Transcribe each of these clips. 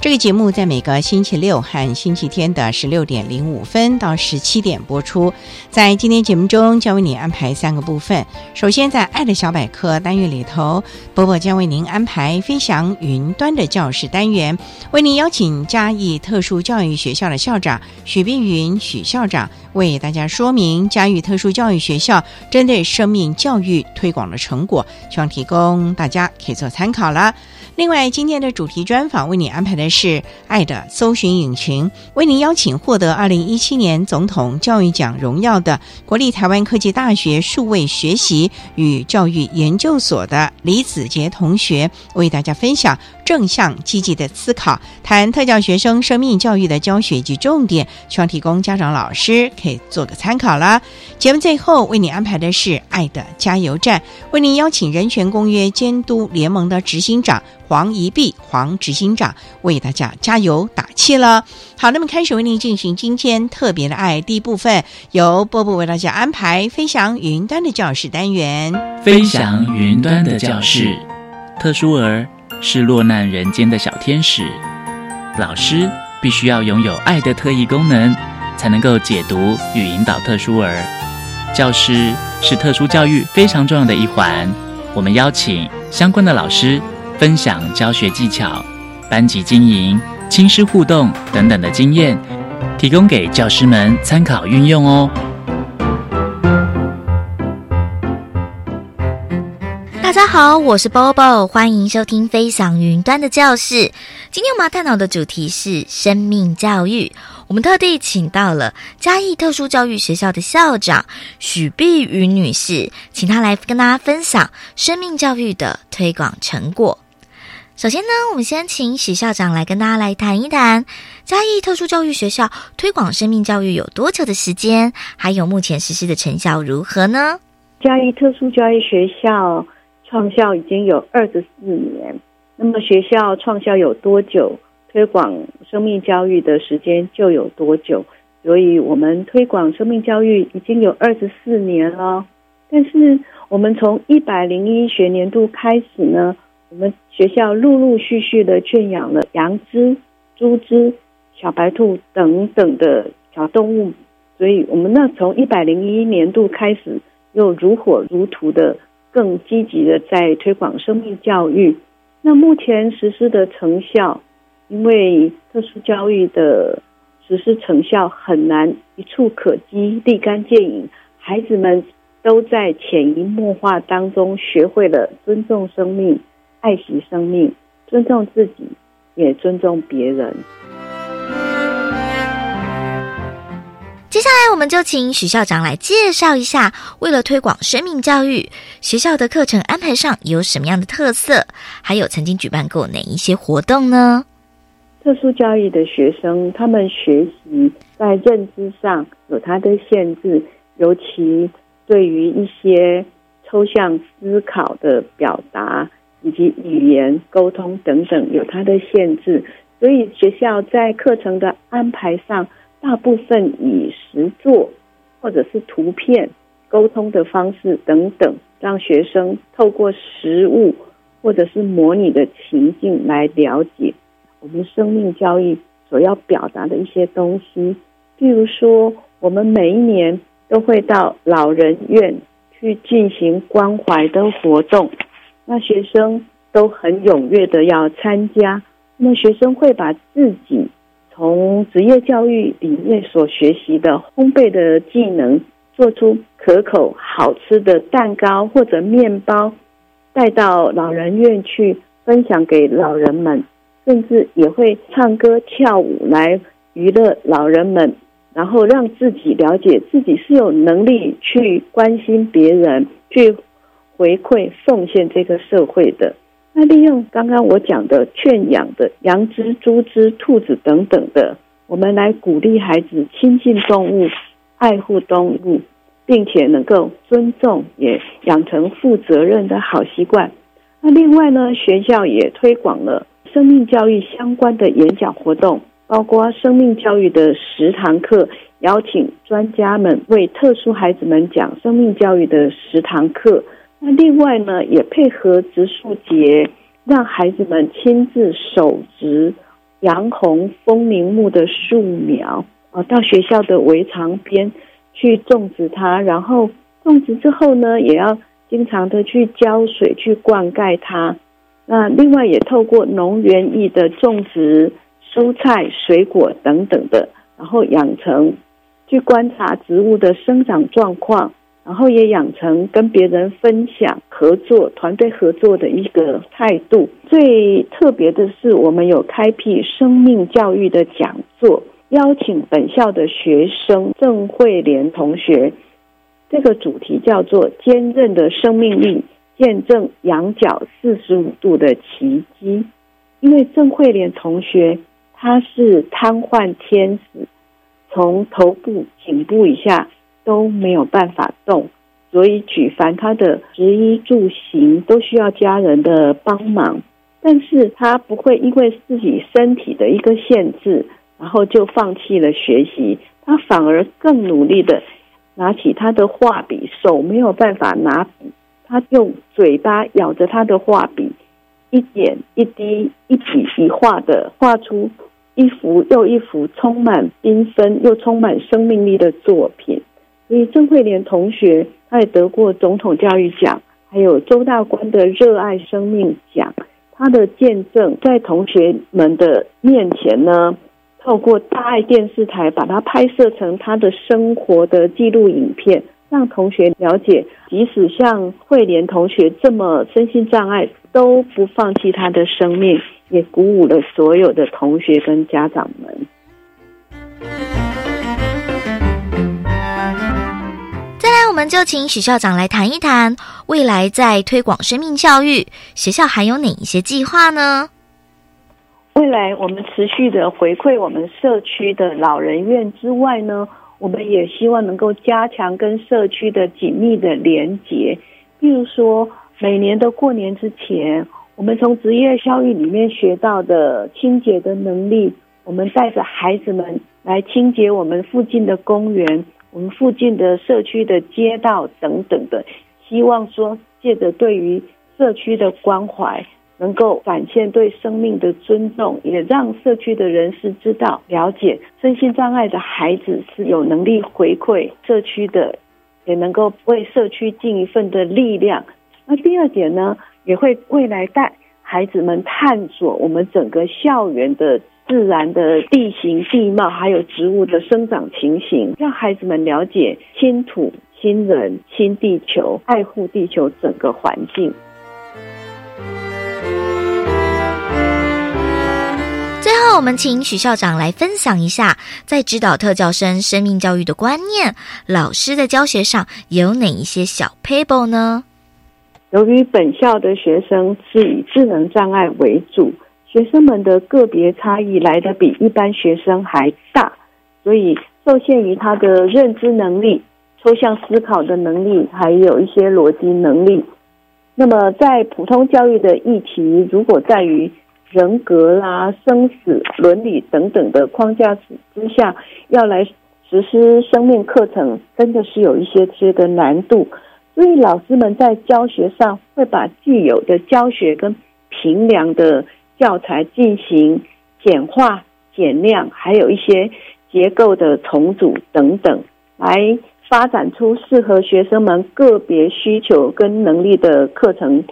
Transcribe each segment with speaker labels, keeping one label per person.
Speaker 1: 这个节目在每个星期六和星期天的十六点零五分到十七点播出。在今天节目中，将为你安排三个部分。首先，在“爱的小百科”单元里头，波波将为您安排“飞翔云端”的教室单元，为您邀请嘉义特殊教育学校的校长许碧云许校长为大家说明嘉义特殊教育学校针对生命教育推广的成果，希望提供大家可以做参考了。另外，今天的主题专访为你安排的是“爱的搜寻引擎”，为您邀请获得二零一七年总统教育奖荣耀的国立台湾科技大学数位学习与教育研究所的李子杰同学，为大家分享正向积极的思考，谈特教学生生命教育的教学及重点，希望提供家长老师可以做个参考啦。节目最后为你安排的是“爱的加油站”，为您邀请人权公约监督联盟的执行长。黄怡碧，黄执行长为大家加油打气了。好，那么开始为您进行今天特别的爱第一部分，由波波为大家安排飞翔云端的教室单元。
Speaker 2: 飞翔云端的教室，特殊儿是落难人间的小天使，老师必须要拥有爱的特异功能，才能够解读与引导特殊儿。教师是特殊教育非常重要的一环，我们邀请相关的老师。分享教学技巧、班级经营、亲师互动等等的经验，提供给教师们参考运用哦。
Speaker 3: 大家好，我是 Bobo，欢迎收听《飞翔云端的教室》。今天我们要探讨的主题是生命教育。我们特地请到了嘉义特殊教育学校的校长许碧云女士，请她来跟大家分享生命教育的推广成果。首先呢，我们先请许校长来跟大家来谈一谈嘉义特殊教育学校推广生命教育有多久的时间，还有目前实施的成效如何呢？
Speaker 4: 嘉义特殊教育学校创校已经有二十四年，那么学校创校有多久，推广生命教育的时间就有多久，所以我们推广生命教育已经有二十四年了。但是我们从一百零一学年度开始呢？我们学校陆陆续续的圈养了羊只、猪只、小白兔等等的小动物，所以我们那从一百零一年度开始，又如火如荼的更积极的在推广生命教育。那目前实施的成效，因为特殊教育的实施成效很难一触可及、立竿见影，孩子们都在潜移默化当中学会了尊重生命。爱惜生命，尊重自己，也尊重别人。
Speaker 3: 接下来，我们就请许校长来介绍一下，为了推广生命教育，学校的课程安排上有什么样的特色，还有曾经举办过哪一些活动呢？
Speaker 4: 特殊教育的学生，他们学习在认知上有他的限制，尤其对于一些抽象思考的表达。以及语言沟通等等有它的限制，所以学校在课程的安排上，大部分以实作或者是图片沟通的方式等等，让学生透过实物或者是模拟的情境来了解我们生命教育所要表达的一些东西。譬如说，我们每一年都会到老人院去进行关怀的活动，那学生都很踊跃的要参加。那学生会把自己从职业教育里面所学习的烘焙的技能，做出可口好吃的蛋糕或者面包，带到老人院去分享给老人们，甚至也会唱歌跳舞来娱乐老人们。然后让自己了解自己是有能力去关心别人、去回馈奉献这个社会的。那利用刚刚我讲的圈养的羊只、猪只、兔子等等的，我们来鼓励孩子亲近动物、爱护动物，并且能够尊重，也养成负责任的好习惯。那另外呢，学校也推广了生命教育相关的演讲活动。包括生命教育的十堂课，邀请专家们为特殊孩子们讲生命教育的十堂课。那另外呢，也配合植树节，让孩子们亲自手植杨红枫明木的树苗啊，到学校的围墙边去种植它。然后种植之后呢，也要经常的去浇水、去灌溉它。那另外也透过农园艺的种植。蔬菜、水果等等的，然后养成去观察植物的生长状况，然后也养成跟别人分享、合作、团队合作的一个态度。最特别的是，我们有开辟生命教育的讲座，邀请本校的学生郑慧莲同学，这个主题叫做“坚韧的生命力，见证仰角四十五度的奇迹”。因为郑慧莲同学。他是瘫痪天使，从头部、颈部以下都没有办法动，所以举凡他的食衣住行都需要家人的帮忙。但是他不会因为自己身体的一个限制，然后就放弃了学习。他反而更努力的拿起他的画笔，手没有办法拿笔，他用嘴巴咬着他的画笔，一点一滴、一笔一画的画出。一幅又一幅充满缤纷又充满生命力的作品，所以郑慧莲同学他也得过总统教育奖，还有周大官的热爱生命奖。他的见证在同学们的面前呢，透过大爱电视台把它拍摄成他的生活的记录影片，让同学了解，即使像慧莲同学这么身心障碍，都不放弃他的生命。也鼓舞了所有的同学跟家长们。
Speaker 3: 我们就请许校长来谈一谈未来在推广生命教育，学校还有哪一些计划呢？
Speaker 4: 未来我们持续的回馈我们社区的老人院之外呢，我们也希望能够加强跟社区的紧密的连结。譬如说，每年的过年之前。我们从职业教育里面学到的清洁的能力，我们带着孩子们来清洁我们附近的公园、我们附近的社区的街道等等的，希望说借着对于社区的关怀，能够展现对生命的尊重，也让社区的人士知道、了解身心障碍的孩子是有能力回馈社区的，也能够为社区尽一份的力量。那第二点呢？也会未来带孩子们探索我们整个校园的自然的地形地貌，还有植物的生长情形，让孩子们了解新土、新人、新地球，爱护地球整个环境。
Speaker 3: 最后，我们请许校长来分享一下，在指导特教生生命教育的观念，老师在教学上有哪一些小 paper 呢？
Speaker 4: 由于本校的学生是以智能障碍为主，学生们的个别差异来的比一般学生还大，所以受限于他的认知能力、抽象思考的能力，还有一些逻辑能力。那么，在普通教育的议题，如果在于人格啦、生死、伦理等等的框架之之下，要来。实施生命课程真的是有一些些的难度，所以老师们在教学上会把既有的教学跟平量的教材进行简化、减量，还有一些结构的重组等等，来发展出适合学生们个别需求跟能力的课程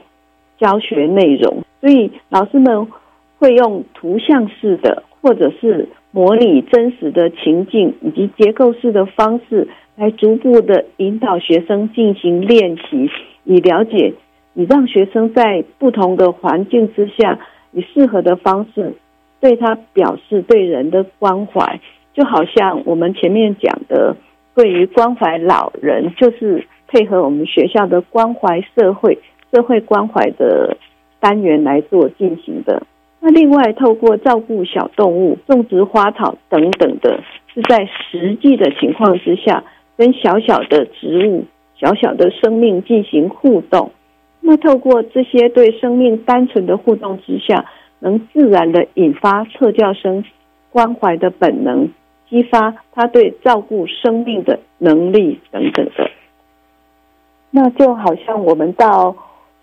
Speaker 4: 教学内容。所以老师们会用图像式的，或者是模拟真实的情境，以及结构式的方式，来逐步的引导学生进行练习，以了解。以让学生在不同的环境之下，以适合的方式对他表示对人的关怀，就好像我们前面讲的，对于关怀老人，就是配合我们学校的关怀社会、社会关怀的单元来做进行的。那另外，透过照顾小动物、种植花草等等的，是在实际的情况之下，跟小小的植物、小小的生命进行互动。那透过这些对生命单纯的互动之下，能自然的引发特教生关怀的本能，激发他对照顾生命的能力等等的。那就好像我们到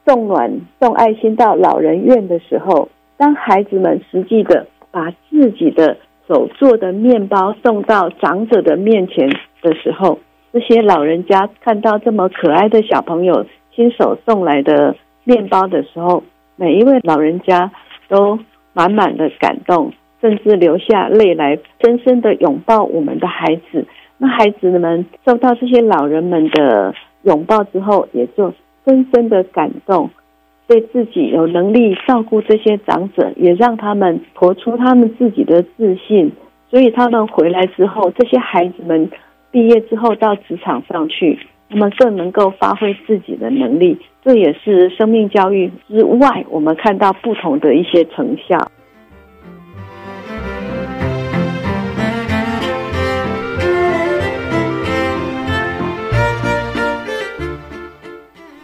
Speaker 4: 送暖、送爱心到老人院的时候，当孩子们实际的把自己的手做的面包送到长者的面前的时候，这些老人家看到这么可爱的小朋友。亲手送来的面包的时候，每一位老人家都满满的感动，甚至流下泪来，深深的拥抱我们的孩子。那孩子们受到这些老人们的拥抱之后，也就深深的感动，对自己有能力照顾这些长者，也让他们活出他们自己的自信。所以他们回来之后，这些孩子们毕业之后到职场上去。那么更能够发挥自己的能力，这也是生命教育之外，我们看到不同的一些成效。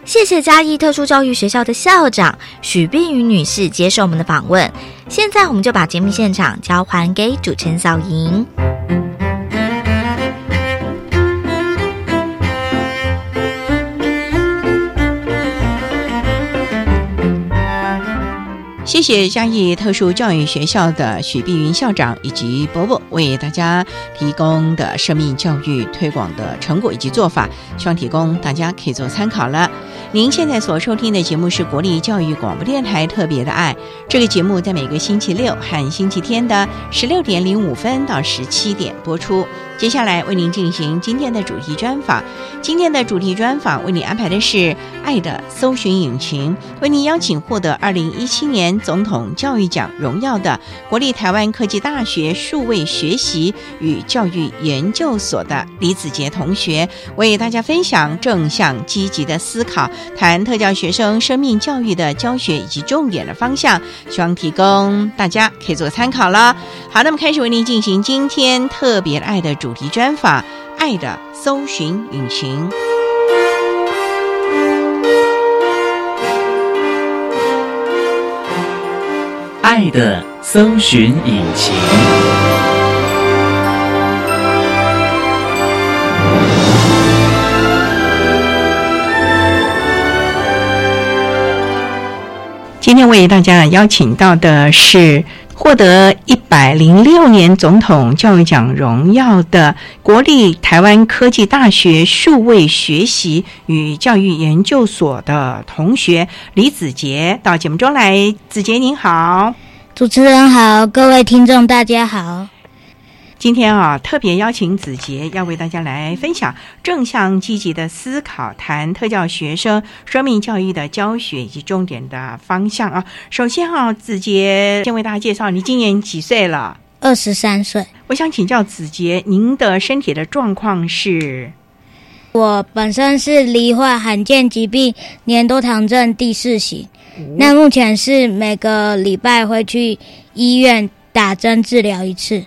Speaker 3: 谢谢嘉义特殊教育学校的校长许碧云女士接受我们的访问。现在，我们就把节目现场交还给主持人小莹。
Speaker 1: 谢谢嘉义特殊教育学校的许碧云校长以及伯伯为大家提供的生命教育推广的成果以及做法，希望提供大家可以做参考了。您现在所收听的节目是国立教育广播电台特别的爱，这个节目在每个星期六和星期天的十六点零五分到十七点播出。接下来为您进行今天的主题专访。今天的主题专访为你安排的是《爱的搜寻引擎》，为您邀请获得二零一七年总统教育奖荣耀的国立台湾科技大学数位学习与教育研究所的李子杰同学，为大家分享正向积极的思考，谈特教学生生命教育的教学以及重点的方向，希望提供大家可以做参考了。好，那么开始为您进行今天特别爱的。主题专访《爱的搜寻引擎》，
Speaker 2: 爱的搜寻引擎。
Speaker 1: 今天为大家邀请到的是。获得一百零六年总统教育奖荣耀的国立台湾科技大学数位学习与教育研究所的同学李子杰到节目中来。子杰您好，
Speaker 5: 主持人好，各位听众大家好。
Speaker 1: 今天啊，特别邀请子杰要为大家来分享正向积极的思考，谈特教学生生命教育的教学以及重点的方向啊。首先啊，子杰先为大家介绍，你今年几岁了？
Speaker 5: 二十三岁。
Speaker 1: 我想请教子杰，您的身体的状况是？
Speaker 5: 我本身是罹患罕见疾病年多糖症第四型，那目前是每个礼拜会去医院打针治疗一次。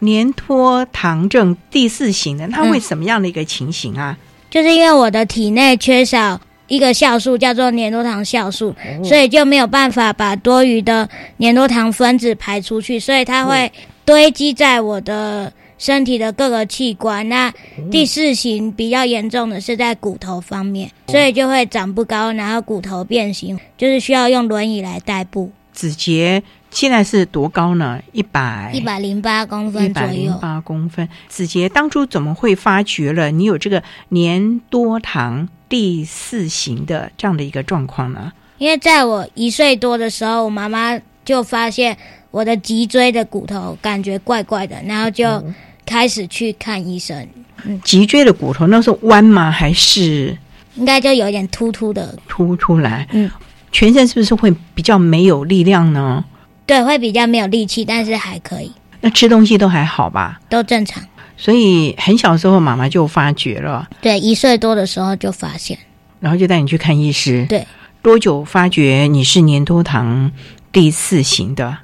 Speaker 1: 年脱糖症第四型的，它会什么样的一个情形啊？
Speaker 5: 就是因为我的体内缺少一个酵素，叫做粘多糖酵素，所以就没有办法把多余的粘多糖分子排出去，所以它会堆积在我的身体的各个器官。那第四型比较严重的是在骨头方面，所以就会长不高，然后骨头变形，就是需要用轮椅来代步。
Speaker 1: 子杰现在是多高呢？一百
Speaker 5: 一百零八公分左
Speaker 1: 百零
Speaker 5: 右。
Speaker 1: 八公分。子杰当初怎么会发觉了你有这个年多糖第四型的这样的一个状况呢？
Speaker 5: 因为在我一岁多的时候，我妈妈就发现我的脊椎的骨头感觉怪怪的，然后就开始去看医生，
Speaker 1: 脊椎的骨头那是弯吗？还是
Speaker 5: 应该就有点突突的，
Speaker 1: 突出来？
Speaker 5: 嗯，
Speaker 1: 全身是不是会比较没有力量呢？
Speaker 5: 对，会比较没有力气，但是还可以，
Speaker 1: 那吃东西都还好吧？
Speaker 5: 都正常。
Speaker 1: 所以很小时候妈妈就发觉了，
Speaker 5: 对，一岁多的时候就发现，
Speaker 1: 然后就带你去看医师。
Speaker 5: 对，
Speaker 1: 多久发觉你是年多糖第四型的？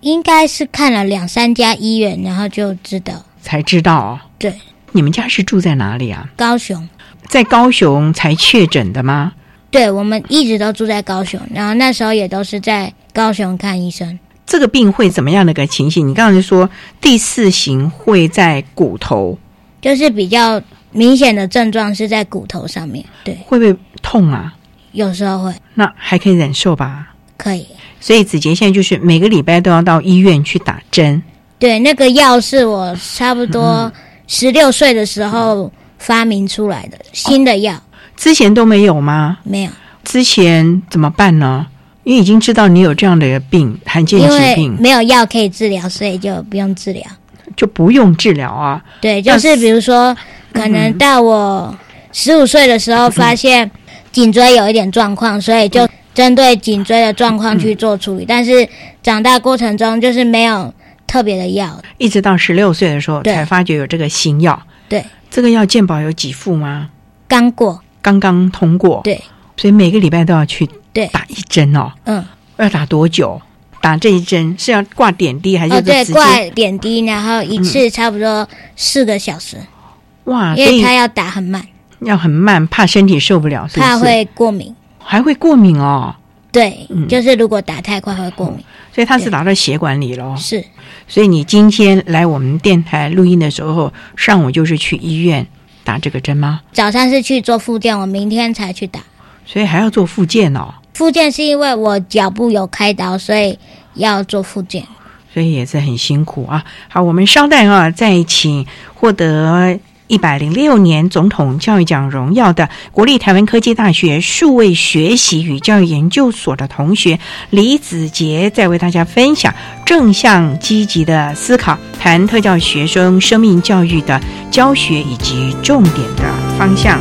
Speaker 5: 应该是看了两三家医院，然后就知道。
Speaker 1: 才知道哦。
Speaker 5: 对，
Speaker 1: 你们家是住在哪里啊？
Speaker 5: 高雄，
Speaker 1: 在高雄才确诊的吗？
Speaker 5: 对我们一直都住在高雄，然后那时候也都是在高雄看医生。
Speaker 1: 这个病会怎么样的一个情形？你刚才说第四型会在骨头，
Speaker 5: 就是比较明显的症状是在骨头上面，对，
Speaker 1: 会不会痛啊？
Speaker 5: 有时候会
Speaker 1: 那还可以忍受吧？
Speaker 5: 可以。
Speaker 1: 所以子杰现在就是每个礼拜都要到医院去打针。
Speaker 5: 对，那个药是我差不多十六岁的时候发明出来的新的药，
Speaker 1: 之前都没有吗？
Speaker 5: 没有，
Speaker 1: 之前怎么办呢？因为已经知道你有这样的病，罕见疾病，
Speaker 5: 没有药可以治疗，所以就不用治疗。
Speaker 1: 就不用治疗啊。
Speaker 5: 对，就是比如说，可能到我十五岁的时候，发现颈椎有一点状况，所以就针对颈椎的状况去做处理。但是长大过程中，就是没有特别的药。
Speaker 1: 一直到十六岁的时候才发觉有这个新药。
Speaker 5: 对，
Speaker 1: 这个药健保有几副吗？
Speaker 5: 刚过，
Speaker 1: 刚刚通过。
Speaker 5: 对
Speaker 1: 所以每个礼拜都要去
Speaker 5: 对，
Speaker 1: 打一针哦。
Speaker 5: 嗯，
Speaker 1: 要打多久？打这一针是要挂点滴还是
Speaker 5: 哦对？挂点滴，然后一次差不多四个小时，
Speaker 1: 哇，所以
Speaker 5: 因为它要打很慢，
Speaker 1: 要很慢，怕身体受不了，是不是？
Speaker 5: 怕会过敏。
Speaker 1: 还会过敏哦。
Speaker 5: 对，
Speaker 1: 嗯
Speaker 5: 就是如果打太快会过敏。
Speaker 1: 所以它是
Speaker 5: 对
Speaker 1: 打到血管里咯。
Speaker 5: 是，
Speaker 1: 所以你今天来我们电台录音的时候，上午就是去医院打这个针吗？
Speaker 5: 早上是去做复健，我明天才去打。
Speaker 1: 所以还要做复健哦。
Speaker 5: 复健是因为我脚部有开刀，所以要做复健。
Speaker 1: 所以也是很辛苦啊。好，我们稍待啊，再请获得一百零六年总统教育奖荣耀的国立台湾科技大学数位学习与教育研究所的同学李子杰，在为大家分享正向积极的思考，谈特教学生生命教育的教学以及重点的方向。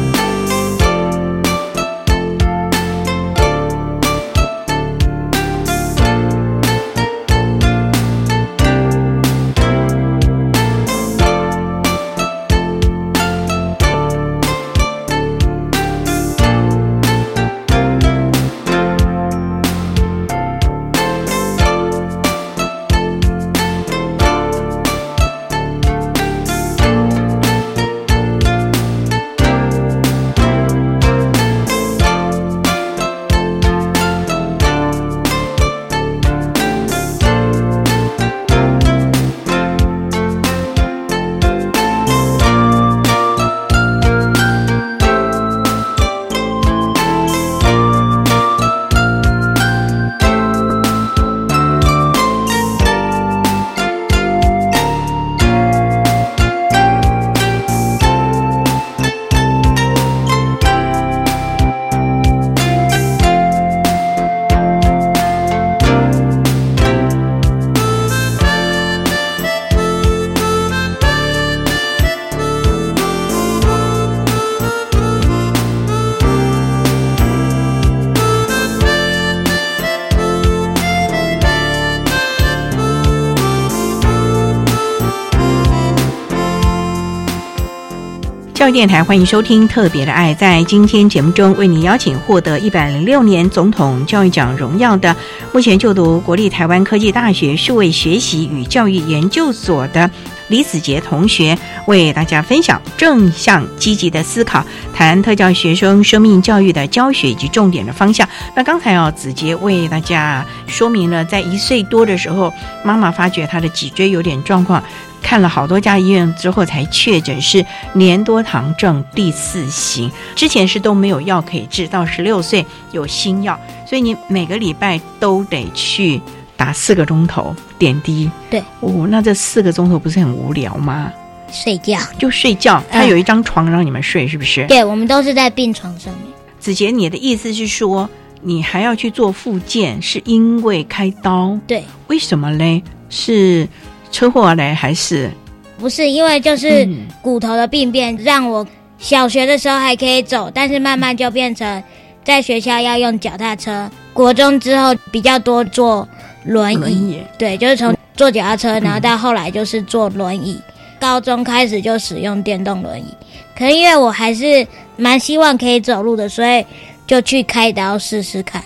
Speaker 1: 教育电台欢迎收听《特别的爱》。在今天节目中，为你邀请获得一百零六年总统教育奖荣耀的，目前就读国立台湾科技大学数位学习与教育研究所的李子杰同学，为大家分享正向积极的思考，谈特教学生生命教育的教学以及重点的方向。那刚才啊，子杰为大家说明了，在一岁多的时候，妈妈发觉他的脊椎有点状况。看了好多家医院之后才确诊是粘多糖症第四型，之前是都没有药可以治，到十六岁有新药，所以你每个礼拜都得去打四个钟头点滴。
Speaker 5: 对，
Speaker 1: 哦，那这四个钟头不是很无聊吗？
Speaker 5: 睡觉。
Speaker 1: 就睡觉，他有一张床让你们睡，是不是？
Speaker 5: 对，我们都是在病床上面。
Speaker 1: 子杰，你的意思是说，你还要去做复健，是因为开刀？
Speaker 5: 对，
Speaker 1: 为什么嘞？是车祸嘞，还是？
Speaker 5: 不是，因为就是
Speaker 1: 嗯
Speaker 5: 骨头的病变，让我小学的时候还可以走，但是慢慢就变成在学校要用脚踏车。国中之后比较多坐轮椅，
Speaker 1: 轮椅
Speaker 5: 对，就是从坐脚踏车，然后到后来就是坐轮椅。高中开始就使用电动轮椅，可是因为我还是蛮希望可以走路的，所以就去开刀试试看。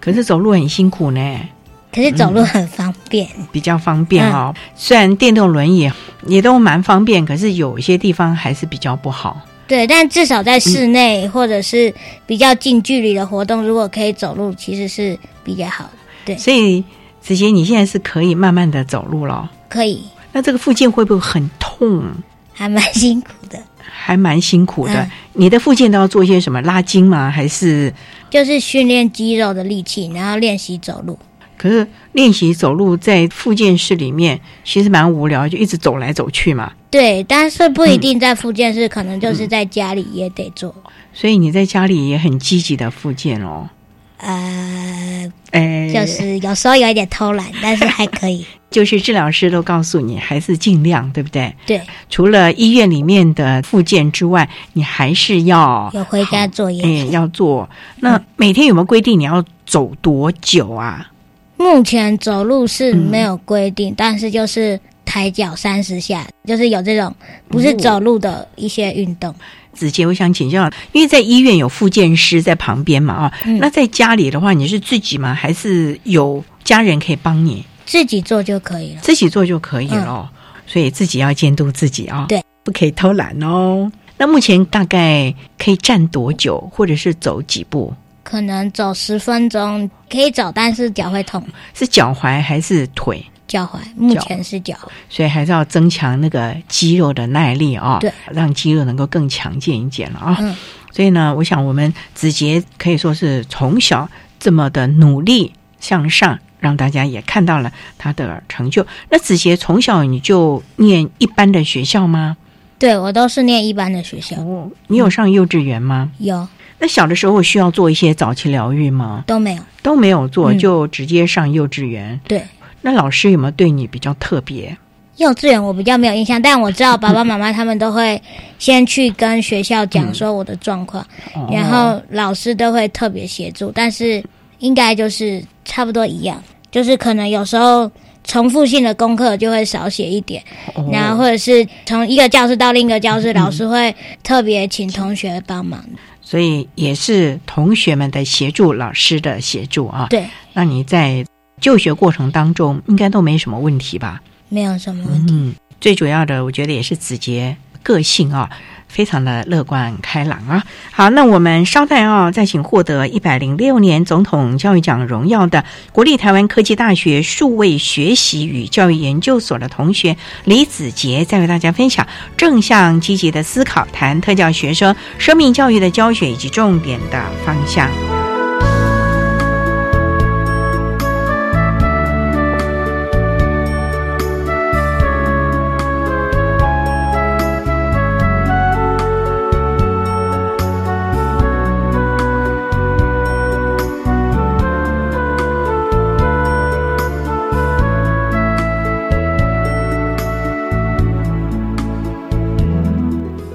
Speaker 1: 可是走路很辛苦呢，
Speaker 5: 可是走路很方便，
Speaker 1: 比较方便哦。虽然电动轮椅也都蛮方便，可是有一些地方还是比较不好。
Speaker 5: 对，但至少在室内或者是比较近距离的活动，如果可以走路，其实是比较好的。对，
Speaker 1: 所以子杰，你现在是可以慢慢的走路了。
Speaker 5: 可以，
Speaker 1: 那这个附件会不会很痛？
Speaker 5: 还蛮辛苦的。
Speaker 1: 还蛮辛苦的。
Speaker 5: 嗯
Speaker 1: 你的附件都要做一些什么拉筋吗？还是？
Speaker 5: 就是训练肌肉的力气，然后练习走路。
Speaker 1: 可是练习走路在复健室里面其实蛮无聊，就一直走来走去嘛。
Speaker 5: 对，但是不一定在复健室，可能就是在家里也得做。
Speaker 1: 所以你在家里也很积极的复健哦。
Speaker 5: 呃，
Speaker 1: 哎，
Speaker 5: 就是有时候有一点偷懒，但是还可以。
Speaker 1: 就是治疗师都告诉你，还是尽量，对不对？
Speaker 5: 对，
Speaker 1: 除了医院里面的复健之外，你还是要
Speaker 5: 有回家做
Speaker 1: 哎
Speaker 5: 也。
Speaker 1: 要做。那每天有没有规定你要走多久啊？
Speaker 5: 目前走路是没有规定，但是就是抬脚三十下，就是有这种不是走路的一些运动。
Speaker 1: 子杰，我想请教，因为在医院有复健师在旁边嘛，啊、
Speaker 5: 嗯
Speaker 1: 那在家里的话，你是自己吗？还是有家人可以帮你
Speaker 5: 自己做就可以了。
Speaker 1: 自己做就可以了哦？所以自己要监督自己啊、
Speaker 5: 对，
Speaker 1: 不可以偷懒哦。那目前大概可以站多久，或者是走几步？
Speaker 5: 可能走十分钟可以走，但是脚会痛。
Speaker 1: 是脚踝还是腿？
Speaker 5: 脚踝目前是脚，
Speaker 1: 所以还是要增强那个肌肉的耐力啊、
Speaker 5: 对，
Speaker 1: 让肌肉能够更强健一点了啊。
Speaker 5: 嗯
Speaker 1: 所以呢，我想我们子杰可以说是从小这么的努力向上，让大家也看到了他的成就。那子杰从小你就念一般的学校吗？
Speaker 5: 对我都是念一般的学校，
Speaker 1: 哦，你有上幼稚园吗？
Speaker 5: 有
Speaker 1: 那小的时候需要做一些早期疗愈吗？
Speaker 5: 都没有。
Speaker 1: 都没有做，
Speaker 5: 嗯
Speaker 1: 就直接上幼稚园。
Speaker 5: 对，
Speaker 1: 那老师有没有对你比较特别？
Speaker 5: 幼稚园我比较没有印象，但我知道爸爸妈妈他们都会先去跟学校讲说我的状况，
Speaker 1: 哦
Speaker 5: 然后老师都会特别协助，但是应该就是差不多一样，就是可能有时候重复性的功课就会少写一点，
Speaker 1: 哦
Speaker 5: 然后或者是从一个教室到另一个教室，老师会特别请同学帮忙。
Speaker 1: 所以也是同学们的协助，老师的协助啊。
Speaker 5: 对，
Speaker 1: 那你在就学过程当中应该都没什么问题吧？
Speaker 5: 没有什么问题。
Speaker 1: 嗯，最主要的我觉得也是子杰个性啊，非常的乐观开朗啊。好，那我们稍待啊，再请获得一百零六年总统教育奖荣耀的国立台湾科技大学数位学习与教育研究所的同学李子杰，再为大家分享正向积极的思考，谈特教学生生命教育的教学以及重点的方向。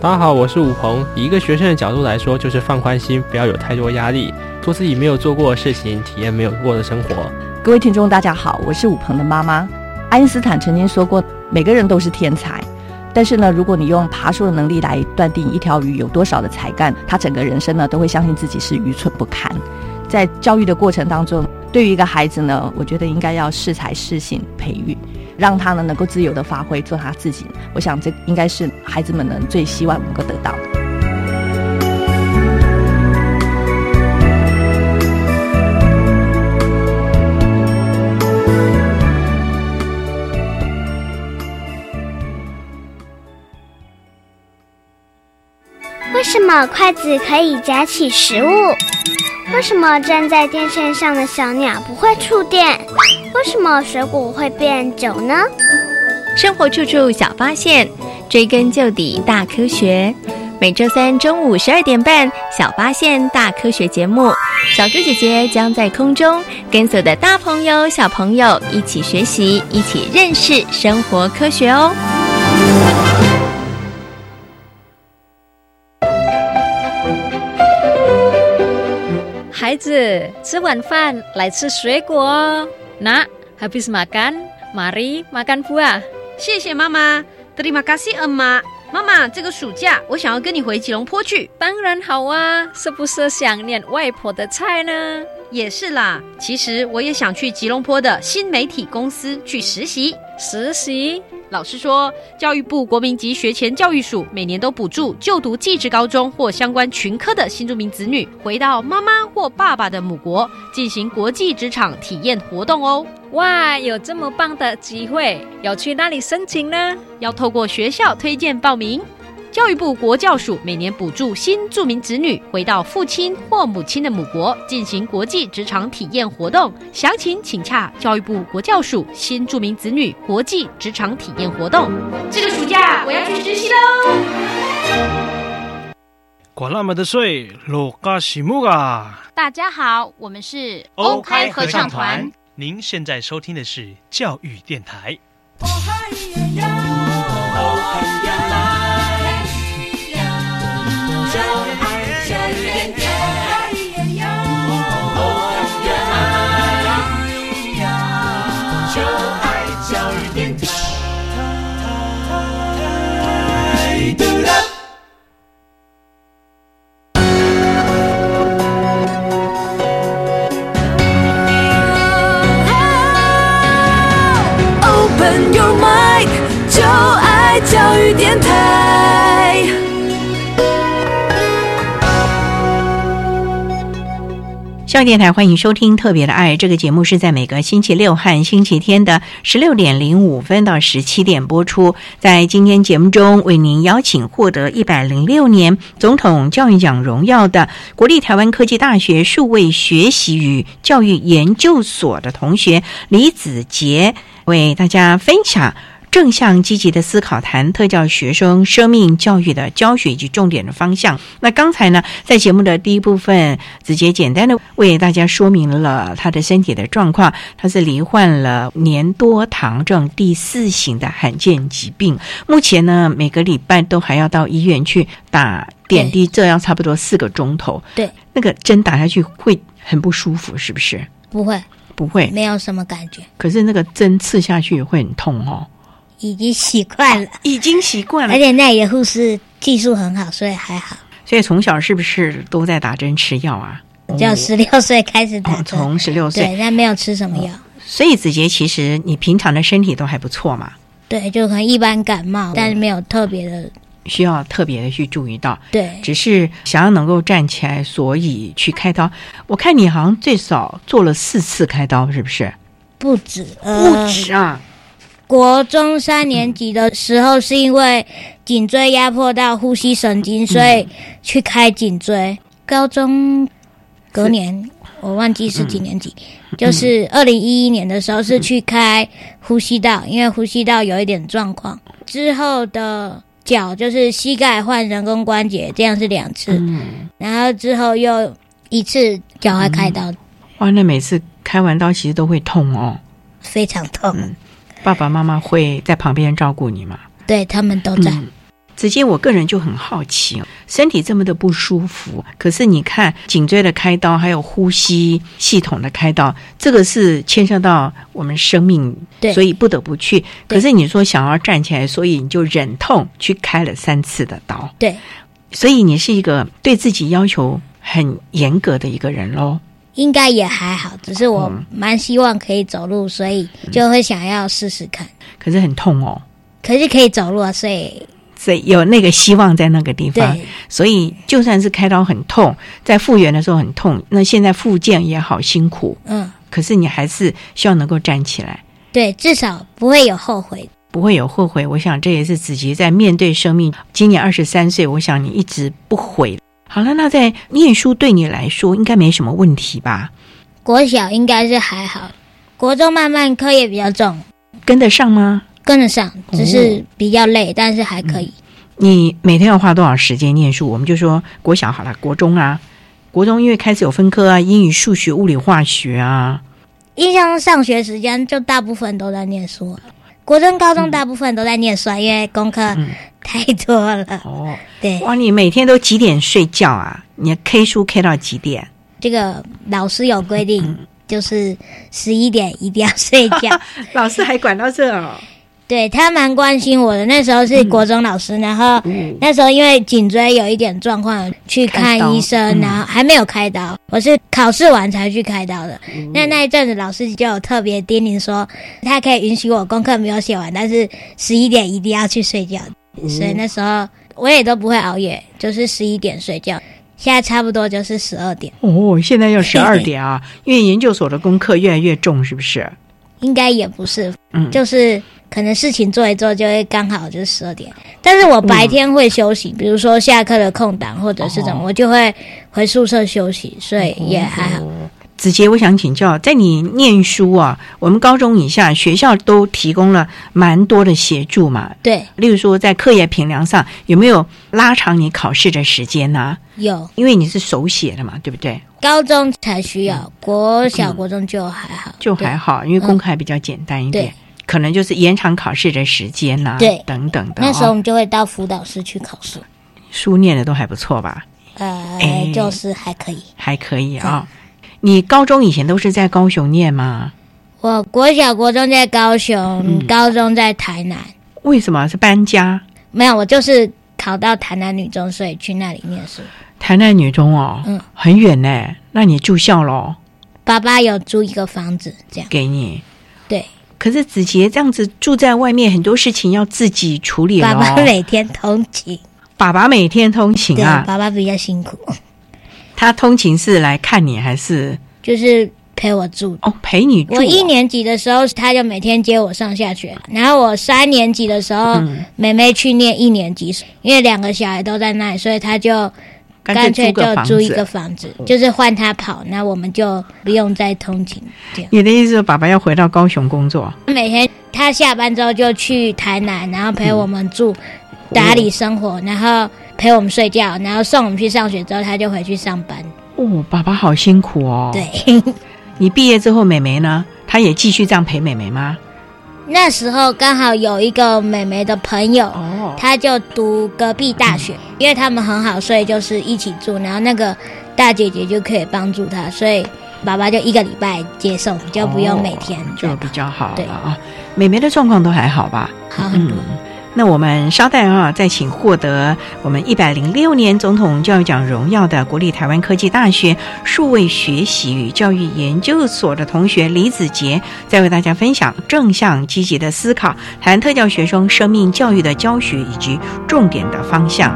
Speaker 6: 大家好，我是武鹏。以一个学生的角度来说，就是放宽心，不要有太多压力，做自己没有做过的事情，体验没有过的生活。
Speaker 7: 各位听众，大家好，我是武鹏的妈妈。爱因斯坦曾经说过，每个人都是天才，但是呢，如果你用爬树的能力来断定一条鱼有多少的才干，他整个人生呢都会相信自己是愚蠢不堪。在教育的过程当中，对于一个孩子呢，我觉得应该要适才适性培育，让他呢能够自由的发挥，做他自己。我想这应该是孩子们呢最希望能够得到的。
Speaker 8: 为什么筷子可以夹起食物？为什么站在电线上的小鸟不会触电？为什么水果会变酒呢？
Speaker 9: 生活处处小发现，追根究底大科学。每周三中午十二点半，《小发现大科学》节目，小猪姐姐将在空中跟所有的大朋友、小朋友一起学习，一起认识生活科学哦。
Speaker 10: 孩子，吃晚饭来吃水果哦。Nak, habis makan, mari makan buah.
Speaker 11: 谢谢妈妈，Terima kasih emma。妈妈，这个暑假我想要跟你回吉隆坡去。
Speaker 10: 当然好啊，是不是想念外婆的菜呢？
Speaker 11: 也是啦，其实我也想去吉隆坡的新媒体公司去实习。
Speaker 10: 实习？
Speaker 11: 老师说，教育部国民及学前教育署每年都补助就读技职高中或相关群科的新住民子女，回到妈妈或爸爸的母国进行国际职场体验活动哦。
Speaker 10: 哇，有这么棒的机会，要去哪里申请呢？
Speaker 11: 要透过学校推荐报名。教育部国教署每年补助新住民子女回到父亲或母亲的母国进行国际职场体验活动，详情请洽教育部国教署新住民子女国际职场体验活动。这个暑假我要去实习喽！
Speaker 12: 管那么的水，罗嘎西木啊！
Speaker 11: 大家好，我们是
Speaker 12: 欧开合唱团。您现在收听的是教育电台。
Speaker 1: 教育电台欢迎收听《特别的爱》这个节目，是在每个星期六和星期天的十六点零五分到十七点播出。在今天节目中，为您邀请获得一百零六年总统教育奖荣耀的国立台湾科技大学数位学习与教育研究所的同学李子杰，为大家分享。正向积极的思考，谈特教学生生命教育的教学以及重点的方向。那刚才呢，在节目的第一部分，子杰简单的为大家说明了他的身体的状况。他是罹患了年多糖症第四型的罕见疾病，目前呢，每个礼拜都还要到医院去打点滴，这要差不多四个钟头。
Speaker 5: 对，
Speaker 1: 那个针打下去会很不舒服，是不是？
Speaker 5: 不会，
Speaker 1: 不会，
Speaker 5: 没有什么感觉。
Speaker 1: 可是那个针刺下去会很痛哦。
Speaker 5: 已经习惯了，
Speaker 1: 已经习惯了，
Speaker 5: 而且那里的护士技术很好，所以还好。
Speaker 1: 所以从小是不是都在打针吃药啊？
Speaker 5: 就十六岁开始打针，
Speaker 1: 从十六岁，
Speaker 5: 对，但没有吃什么药。
Speaker 1: 所以子杰，其实你平常的身体都还不错嘛？
Speaker 5: 对，就可能一般感冒，但是没有特别的
Speaker 1: 需要特别的去注意到。
Speaker 5: 对，
Speaker 1: 只是想要能够站起来，所以去开刀。我看你好像最少做了四次开刀，是不是？
Speaker 5: 不止，
Speaker 1: 不止啊。
Speaker 5: 国中三年级的时候，是因为颈椎压迫到呼吸神经，所以去开颈椎。高中隔年，我忘记是几年级，就是二零一一年的时候是去开呼吸道，因为呼吸道有一点状况。之后的脚就是膝盖换人工关节，这样是两次，然后之后又一次脚还开刀。
Speaker 1: 哇，那每次开完刀其实都会痛哦，
Speaker 5: 非常痛。
Speaker 1: 爸爸妈妈会在旁边照顾你吗？
Speaker 5: 对他们都在。
Speaker 1: 直接，我个人就很好奇，身体这么的不舒服，可是你看颈椎的开刀，还有呼吸系统的开刀，这个是牵涉到我们生命，所以不得不去。可是你说想要站起来，所以你就忍痛去开了三次的刀。
Speaker 5: 对，
Speaker 1: 所以你是一个对自己要求很严格的一个人喽。
Speaker 5: 应该也还好，只是我蛮希望可以走路，所以就会想要试试看。
Speaker 1: 可是很痛哦。
Speaker 5: 可是可以走路啊，所以
Speaker 1: 所以有那个希望在那个地方。所以就算是开刀很痛，在复原的时候很痛，那现在复健也好辛苦。
Speaker 5: 嗯。
Speaker 1: 可是你还是希望能够站起来。
Speaker 5: 对，至少不会有后悔。
Speaker 1: 不会有后悔。我想这也是子琪在面对生命。今年二十三岁，我想你一直不悔。好了，那在念书对你来说应该没什么问题吧？
Speaker 5: 国小应该是还好，国中慢慢课业比较重，
Speaker 1: 跟得上吗？
Speaker 5: 跟得上，只是比较累，但是还可以。
Speaker 1: 你每天要花多少时间念书？我们就说国小好了，国中啊，国中因为开始有分科啊，英语、数学、物理、化学啊。
Speaker 5: 印象上学时间就大部分都在念书，国中、高中大部分都在念书，因为功课太多了。
Speaker 1: 哦，
Speaker 5: 对。
Speaker 1: 哇，你每天都几点睡觉啊？你 K 书 K 到几点？
Speaker 5: 这个老师有规定，就是十一点一定要睡觉。
Speaker 1: 老师还管到这哦。
Speaker 5: 对他蛮关心我的，那时候是国中老师，然后那时候因为颈椎有一点状况，去看医生，然后还没有开刀，我是考试完才去开刀的。那那一阵子老师就有特别叮咛说，他可以允许我功课没有写完，但是十一点一定要去睡觉。所以那时候我也都不会熬夜，就是十一点睡觉。现在差不多就是十二点。
Speaker 1: 哦，现在要十二点啊，因为研究所的功课越来越重，是不是？
Speaker 5: 应该也不是，嗯，就是。可能事情做一做就会刚好就是十二点，但是我白天会休息，比如说下课的空档或者是怎么，我就会回宿舍休息，所以也还好。
Speaker 1: 子杰，我想请教，在你念书啊，我们高中以下学校都提供了蛮多的协助嘛？
Speaker 5: 对，
Speaker 1: 例如说在课业评量上有没有拉长你考试的时间呢？
Speaker 5: 有，
Speaker 1: 因为你是手写的嘛，对不对？
Speaker 5: 高中才需要，国小、国中就还好，
Speaker 1: 就还好，因为功课还比较简单一点。可能就是延长考试的时间啦，
Speaker 5: 对，
Speaker 1: 等等的。
Speaker 5: 那时候我们就会到辅导室去考试。
Speaker 1: 书念的都还不错吧？
Speaker 5: 呃，就是还可以，
Speaker 1: 还可以啊。你高中以前都是在高雄念吗？
Speaker 5: 我国小、国中在高雄，高中在台南。
Speaker 1: 为什么是搬家？
Speaker 5: 没有，我就是考到台南女中，所以去那里念书。
Speaker 1: 台南女中哦，嗯，很远呢。那你住校喽？
Speaker 5: 爸爸有租一个房子，这样
Speaker 1: 给你。
Speaker 5: 对。
Speaker 1: 可是子杰这样子住在外面，很多事情要自己处理
Speaker 5: 爸爸每天通勤，
Speaker 1: 爸爸每天通勤啊，
Speaker 5: 爸爸比较辛苦。
Speaker 1: 他通勤是来看你，还是
Speaker 5: 就是陪我住？
Speaker 1: 哦，陪你住。
Speaker 5: 我一年级的时候，他就每天接我上下学。然后我三年级的时候，妹妹去念一年级，因为两个小孩都在那里，所以他就。干脆就租一个房子，就是换他跑，那我们就不用再通勤。这样，
Speaker 1: 你的意思，爸爸要回到高雄工作？
Speaker 5: 每天他下班之后就去台南，然后陪我们住，打理生活，然后陪我们睡觉，然后送我们去上学之后，他就回去上班。
Speaker 1: 哦，爸爸好辛苦哦。
Speaker 5: 对，
Speaker 1: 你毕业之后，美眉呢？她也继续这样陪美眉吗？
Speaker 5: 那时候刚好有一个美眉的朋友，她就读隔壁大学，因为他们很好，所以就是一起住。然后那个大姐姐就可以帮助她，所以爸爸就一个礼拜接送，就不用每天，
Speaker 1: 就比较好了啊。美眉的状况都还好吧？
Speaker 5: 好很多。
Speaker 1: 那我们稍待啊，再请获得我们一百零六年总统教育奖荣耀的国立台湾科技大学数位学习与教育研究所的同学李子杰，再为大家分享正向积极的思考，谈特教学生生命教育的教学以及重点的方向。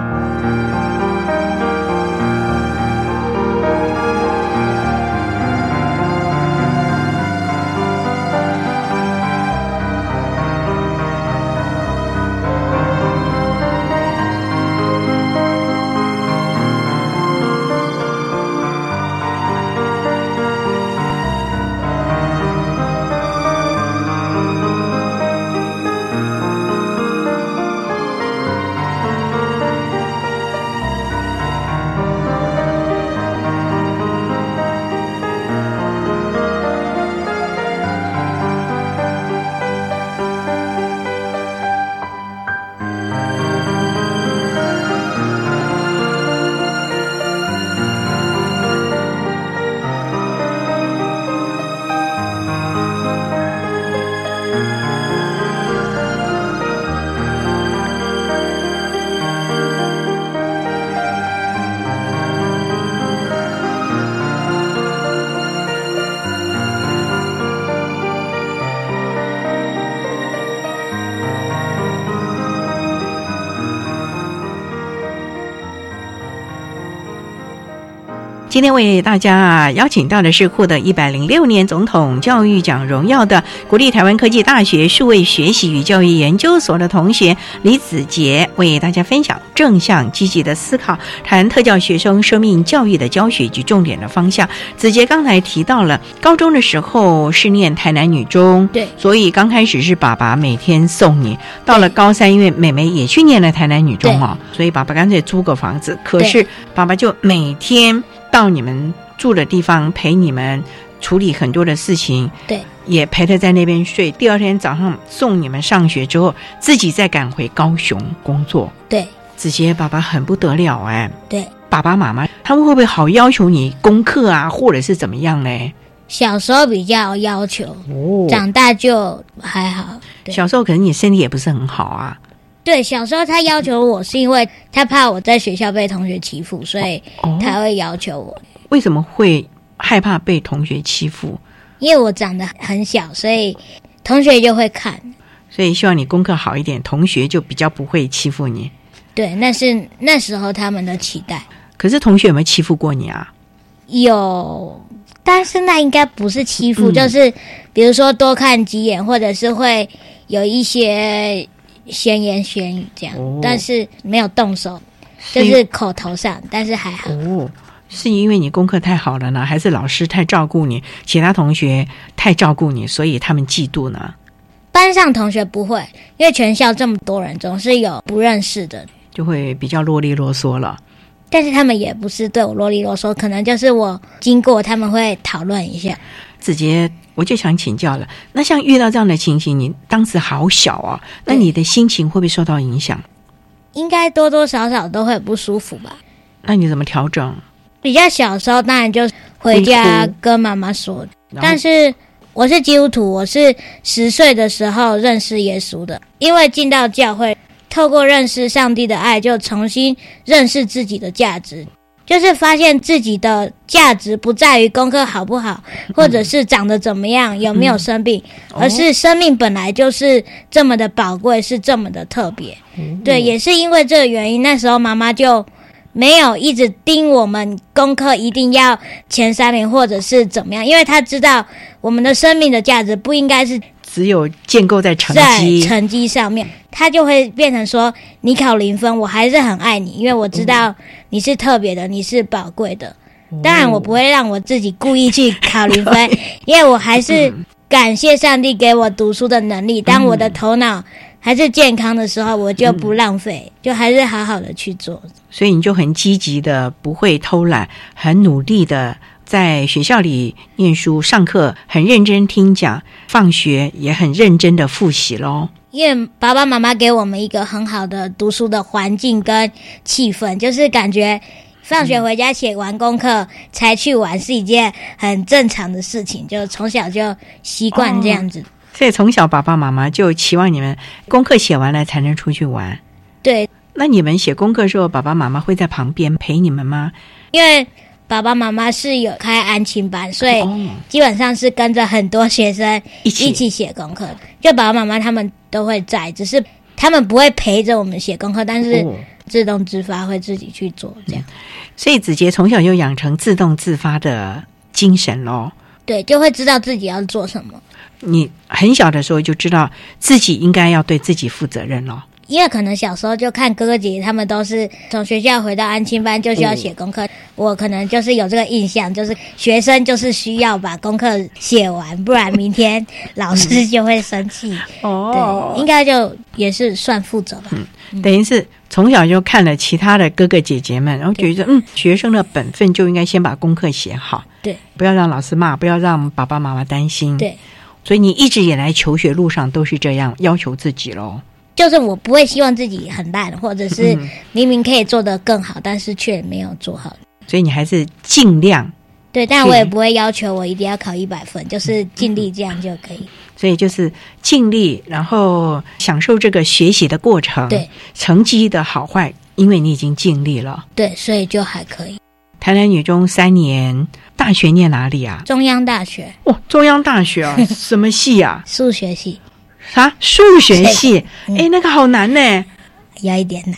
Speaker 1: 今天为大家啊邀请到的是获得一百零六年总统教育奖荣耀的国立台湾科技大学数位学习与教育研究所的同学李子杰，为大家分享正向积极的思考，谈特教学生生命教育的教学及重点的方向。子杰刚才提到了高中的时候是念台南女中，
Speaker 5: 对，
Speaker 1: 所以刚开始是爸爸每天送你，到了高三，因为妹妹也去念了台南女中哦，所以爸爸干脆租个房子，可是爸爸就每天。到你们住的地方陪你们处理很多的事情，
Speaker 5: 对，
Speaker 1: 也陪他在那边睡。第二天早上送你们上学之后，自己再赶回高雄工作。
Speaker 5: 对，
Speaker 1: 子杰爸爸很不得了哎。
Speaker 5: 对，
Speaker 1: 爸爸妈妈他们会不会好要求你功课啊，或者是怎么样嘞？
Speaker 5: 小时候比较要求，哦，长大就还好。
Speaker 1: 小时候可能你身体也不是很好啊。
Speaker 5: 对，小时候他要求我是因为他怕我在学校被同学欺负，所以他会要求我。
Speaker 1: 为什么会害怕被同学欺负？
Speaker 5: 因为我长得很小，所以同学就会看。
Speaker 1: 所以希望你功课好一点，同学就比较不会欺负你。
Speaker 5: 对，那是那时候他们的期待。
Speaker 1: 可是同学有没有欺负过你啊？
Speaker 5: 有，但是那应该不是欺负，就是比如说多看几眼，或者是会有一些。闲言闲语这样，但是没有动手，就是口头上，但是还好。
Speaker 1: 哦，是因为你功课太好了呢，还是老师太照顾你，其他同学太照顾你，所以他们嫉妒呢？
Speaker 5: 班上同学不会，因为全校这么多人，总是有不认识的，
Speaker 1: 就会比较啰里啰嗦了。
Speaker 5: 但是他们也不是对我啰里啰嗦，可能就是我经过，他们会讨论一下。
Speaker 1: 子杰。我就想请教了，那像遇到这样的情形，你当时好小啊，那你的心情会不会受到影响？
Speaker 5: 应该多多少少都会不舒服吧。
Speaker 1: 那你怎么调整？
Speaker 5: 比较小时候，当然就回家跟妈妈说。但是我是基督徒，我是十岁的时候认识耶稣的，因为进到教会，透过认识上帝的爱，就重新认识自己的价值。就是发现自己的价值不在于功课好不好，或者是长得怎么样，有没有生病，而是生命本来就是这么的宝贵，是这么的特别。对，也是因为这个原因，那时候妈妈就没有一直盯我们功课一定要前三名，或者是怎么样，因为她知道我们的生命的价值不应该是。
Speaker 1: 只有建构在成绩
Speaker 5: 成绩上面，他就会变成说：你考零分，我还是很爱你，因为我知道你是特别的，你是宝贵的。当然，我不会让我自己故意去考零分，因为我还是感谢上帝给我读书的能力。当我的头脑还是健康的时候，我就不浪费，就还是好好的去做。
Speaker 1: 所以你就很积极的，不会偷懒，很努力的。在学校里念书、上课很认真听讲，放学也很认真的复习喽。
Speaker 5: 因为爸爸妈妈给我们一个很好的读书的环境跟气氛，就是感觉放学回家写完功课才去玩是一件很正常的事情，就从小就习惯这样子。
Speaker 1: 所以从小爸爸妈妈就期望你们功课写完了才能出去玩。
Speaker 5: 对，
Speaker 1: 那你们写功课的时候，爸爸妈妈会在旁边陪你们吗？
Speaker 5: 因为。爸爸妈妈是有开安亲班，所以基本上是跟着很多学生一起写功课。就爸爸妈妈他们都会在，只是他们不会陪着我们写功课，但是自动自发会自己去做这样。
Speaker 1: 所以子杰从小就养成自动自发的精神喽。
Speaker 5: 对，就会知道自己要做什么。
Speaker 1: 你很小的时候就知道自己应该要对自己负责任喽。
Speaker 5: 因为可能小时候就看哥哥姐姐他们都是从学校回到安亲班就需要写功课，我可能就是有这个印象，就是学生就是需要把功课写完，不然明天老师就会生气。哦，对，应该就也是算负责吧。
Speaker 1: 嗯，等于是从小就看了其他的哥哥姐姐们，然后觉得嗯，学生的本分就应该先把功课写好，
Speaker 5: 对，
Speaker 1: 不要让老师骂，不要让爸爸妈妈担心。
Speaker 5: 对，
Speaker 1: 所以你一直以来求学路上都是这样要求自己喽。
Speaker 5: 就是我不会希望自己很烂，或者是明明可以做得更好，但是却没有做好。
Speaker 1: 所以你还是尽量
Speaker 5: 对，但我也不会要求我一定要考一百分，就是尽力这样就可以。
Speaker 1: 所以就是尽力，然后享受这个学习的过程。
Speaker 5: 对，
Speaker 1: 成绩的好坏，因为你已经尽力了。
Speaker 5: 对，所以就还可以。
Speaker 1: 台南女中三年，大学念哪里啊？
Speaker 5: 中央大学。
Speaker 1: 哇，中央大学啊，什么系啊？
Speaker 5: 数学系。
Speaker 1: 啥数学系？哎，那个好难呢，
Speaker 5: 有一点难。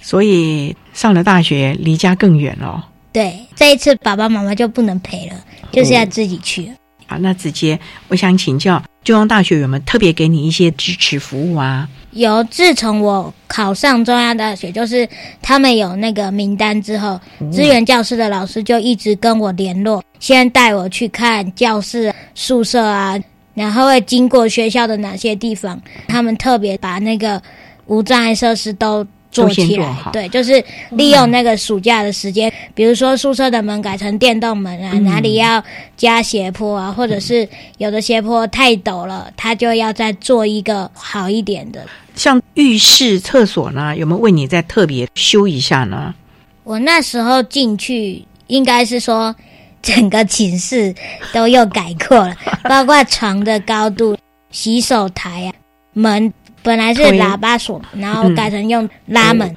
Speaker 1: 所以上了大学，离家更远了。
Speaker 5: 对，这一次爸爸妈妈就不能陪了，就是要自己去了。
Speaker 1: 好，那子杰，我想请教中央大学有没有特别给你一些支持服务啊？
Speaker 5: 有，自从我考上中央大学，就是他们有那个名单之后，资源教室的老师就一直跟我联络，先带我去看教室、宿舍啊，然后会经过学校的哪些地方，他们特别把那个无障碍设施都。做起来，对，就是利用那个暑假的时间，比如说宿舍的门改成电动门啊，哪里要加斜坡啊，或者是有的斜坡太陡了，他就要再做一个好一点的。
Speaker 1: 像浴室、厕所呢，有没有为你再特别修一下呢？
Speaker 5: 我那时候进去，应该是说整个寝室都又改过了，包括床的高度、洗手台啊、门。本来是喇叭锁，然后改成用拉门。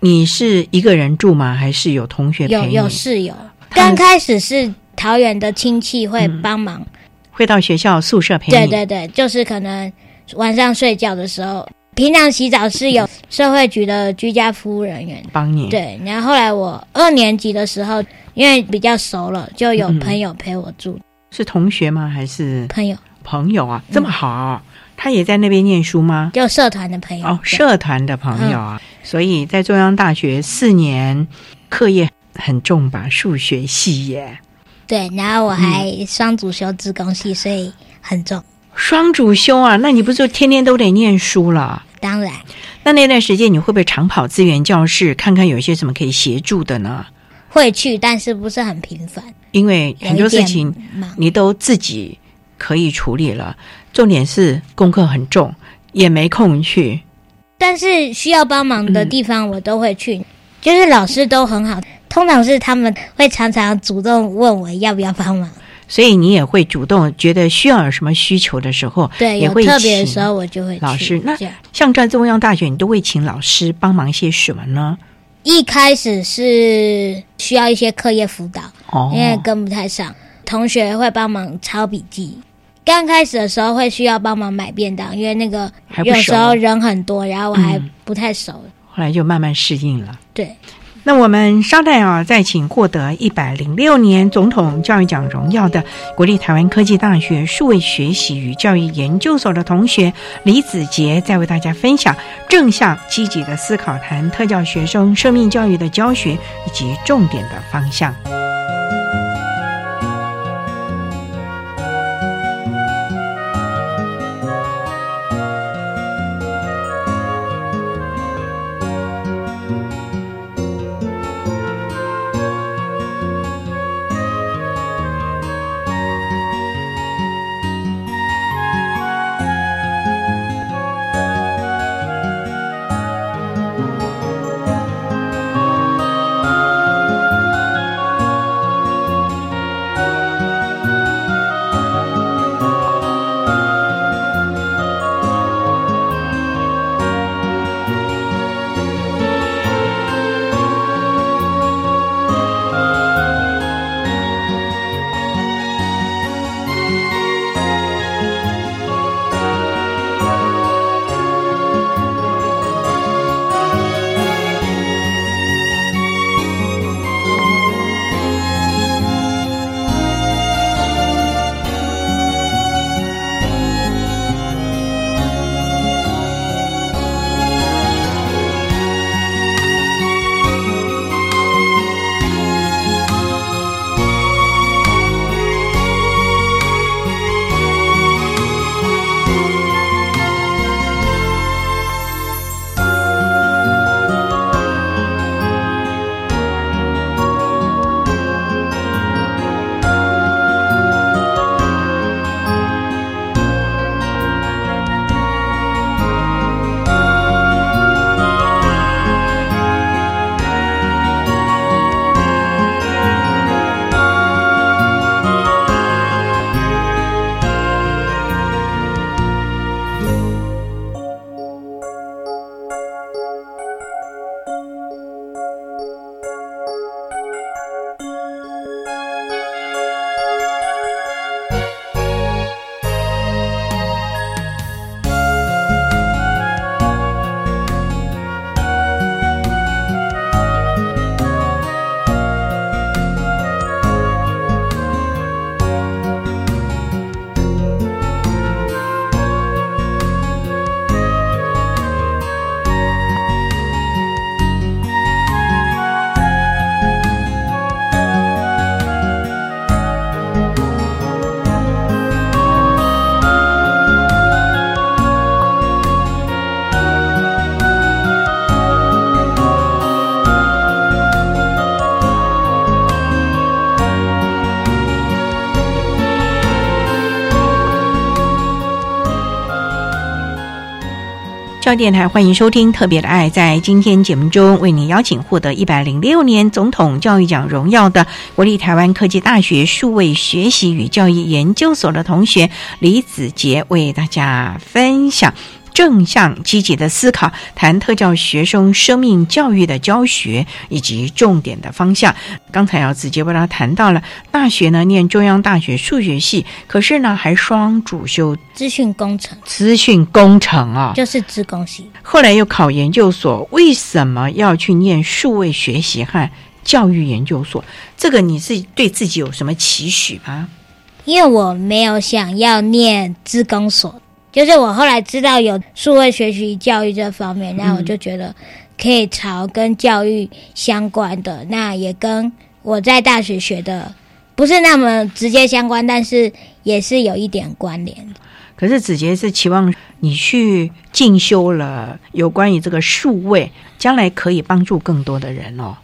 Speaker 1: 你是一个人住吗？还是有同学
Speaker 5: 有有室友？刚开始是桃园的亲戚会帮忙，
Speaker 1: 会到学校宿舍陪
Speaker 5: 你。对对对，就是可能晚上睡觉的时候，平常洗澡是有社会局的居家服务人员
Speaker 1: 帮你。
Speaker 5: 对，然后后来我二年级的时候，因为比较熟了，就有朋友陪我住。
Speaker 1: 是同学吗？还是
Speaker 5: 朋友？
Speaker 1: 朋友啊，这么好。他也在那边念书吗？
Speaker 5: 就社团的朋友
Speaker 1: 哦，社团的朋友啊，所以在中央大学四年，课业很重吧？数学系耶。
Speaker 5: 对，然后我还双主修自工系，所以很重。
Speaker 1: 双主修啊，那你不是天天都得念书了？
Speaker 5: 当然。
Speaker 1: 那那段时间你会不会常跑资源教室，看看有一些什么可以协助的呢？
Speaker 5: 会去，但是不是很频繁，
Speaker 1: 因为很多事情你都自己可以处理了。重点是功课很重，也没空去。
Speaker 5: 但是需要帮忙的地方，我都会去。就是老师都很好，通常是他们会常常主动问我要不要帮忙。
Speaker 1: 所以你也会主动觉得需要有什么需求的时候，
Speaker 5: 对，
Speaker 1: 也会
Speaker 5: 特别的时候我就会
Speaker 1: 老师。那像在中央大学，你都会请老师帮忙些什么呢？
Speaker 5: 一开始是需要一些课业辅导，因为跟不太上，同学会帮忙抄笔记。刚开始的时候会需要帮忙买便当，因为那个有时候人很多，然后我还不太熟。
Speaker 1: 后来就慢慢适应了。
Speaker 5: 对，
Speaker 1: 那我们稍待啊，再请获得一百零六年总统教育奖荣耀的国立台湾科技大学数位学习与教育研究所的同学李子杰，再为大家分享正向积极的思考，谈特教学生生命教育的教学以及重点的方向。电台欢迎收听《特别的爱》。在今天节目中，为您邀请获得一百零六年总统教育奖荣耀的国立台湾科技大学数位学习与教育研究所的同学李子杰，为大家分享。正向积极的思考，谈特教学生生命教育的教学以及重点的方向。刚才要直接为他谈到了大学呢，念中央大学数学系，可是呢还双主修
Speaker 5: 资讯工程，
Speaker 1: 资讯工程啊，
Speaker 5: 就是资工系。
Speaker 1: 后来又考研究所，为什么要去念数位学习和教育研究所？这个你是对自己有什么期许吗？
Speaker 5: 因为我没有想要念资工所。就是我后来知道有数位学习教育这方面，那我就觉得可以朝跟教育相关的，那也跟我在大学学的不是那么直接相关，但是也是有一点关联。
Speaker 1: 可是子杰是期望你去进修了有关于这个数位，将来可以帮助更多的人哦。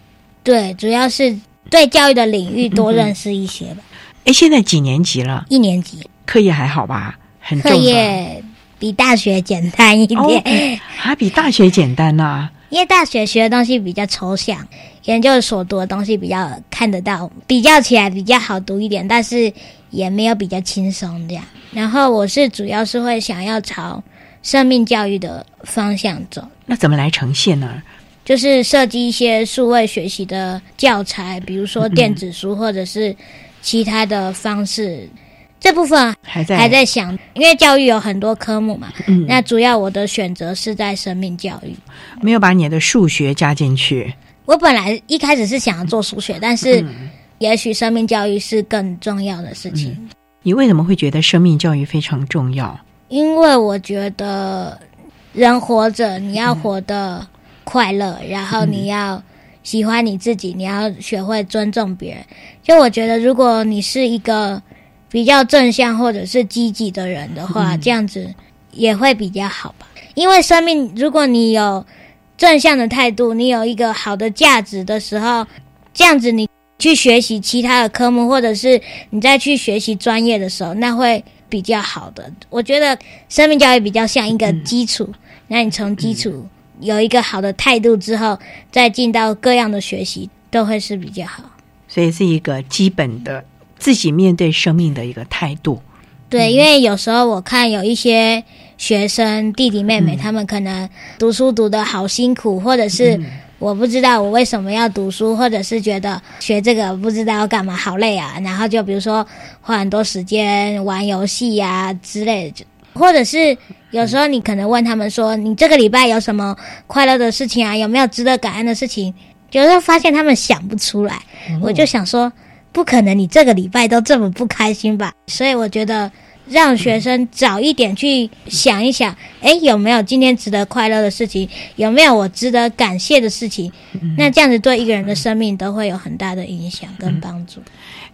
Speaker 5: 对，主要是对教育的领域多认识一些吧。
Speaker 1: 哎，现在几年级了？
Speaker 5: 一年级，
Speaker 1: 课业还好吧？
Speaker 5: 课业比大学简单一点，
Speaker 1: 还比大学简单呢。
Speaker 5: 因为大学学的东西比较抽象，研究所读的东西比较看得到，比较起来比较好读一点，但是也没有比较轻松这样。然后我是主要是会想要朝生命教育的方向走。
Speaker 1: 那怎么来呈现呢？
Speaker 5: 就是设计一些数位学习的教材，比如说电子书或者是其他的方式。这部分
Speaker 1: 还在
Speaker 5: 还在想，因为教育有很多科目嘛。嗯，那主要我的选择是在生命教育，
Speaker 1: 没有把你的数学加进去。
Speaker 5: 我本来一开始是想要做数学，但是也许生命教育是更重要的事情。
Speaker 1: 你为什么会觉得生命教育非常重要？
Speaker 5: 因为我觉得人活着，你要活得快乐，然后你要喜欢你自己，你要学会尊重别人。就我觉得，如果你是一个。比较正向或者是积极的人的话，这样子也会比较好吧。因为生命，如果你有正向的态度，你有一个好的价值的时候，这样子你去学习其他的科目，或者是你再去学习专业的时候，那会比较好的。我觉得生命教育比较像一个基础，那你从基础有一个好的态度之后，再进到各样的学习，都会是比较好。
Speaker 1: 所以是一个基本的。自己面对生命的一个态度，
Speaker 5: 对，因为有时候我看有一些学生弟弟妹妹，他们可能读书读的好辛苦，或者是我不知道我为什么要读书，或者是觉得学这个不知道要干嘛，好累啊。然后就比如说花很多时间玩游戏呀之类的，或者是有时候你可能问他们说，你这个礼拜有什么快乐的事情啊？有没有值得感恩的事情？有时候发现他们想不出来，我就想说。不可能，你这个礼拜都这么不开心吧？所以我觉得让学生早一点去想一想，哎，有没有今天值得快乐的事情？有没有我值得感谢的事情？那这样子对一个人的生命都会有很大的影响跟帮助。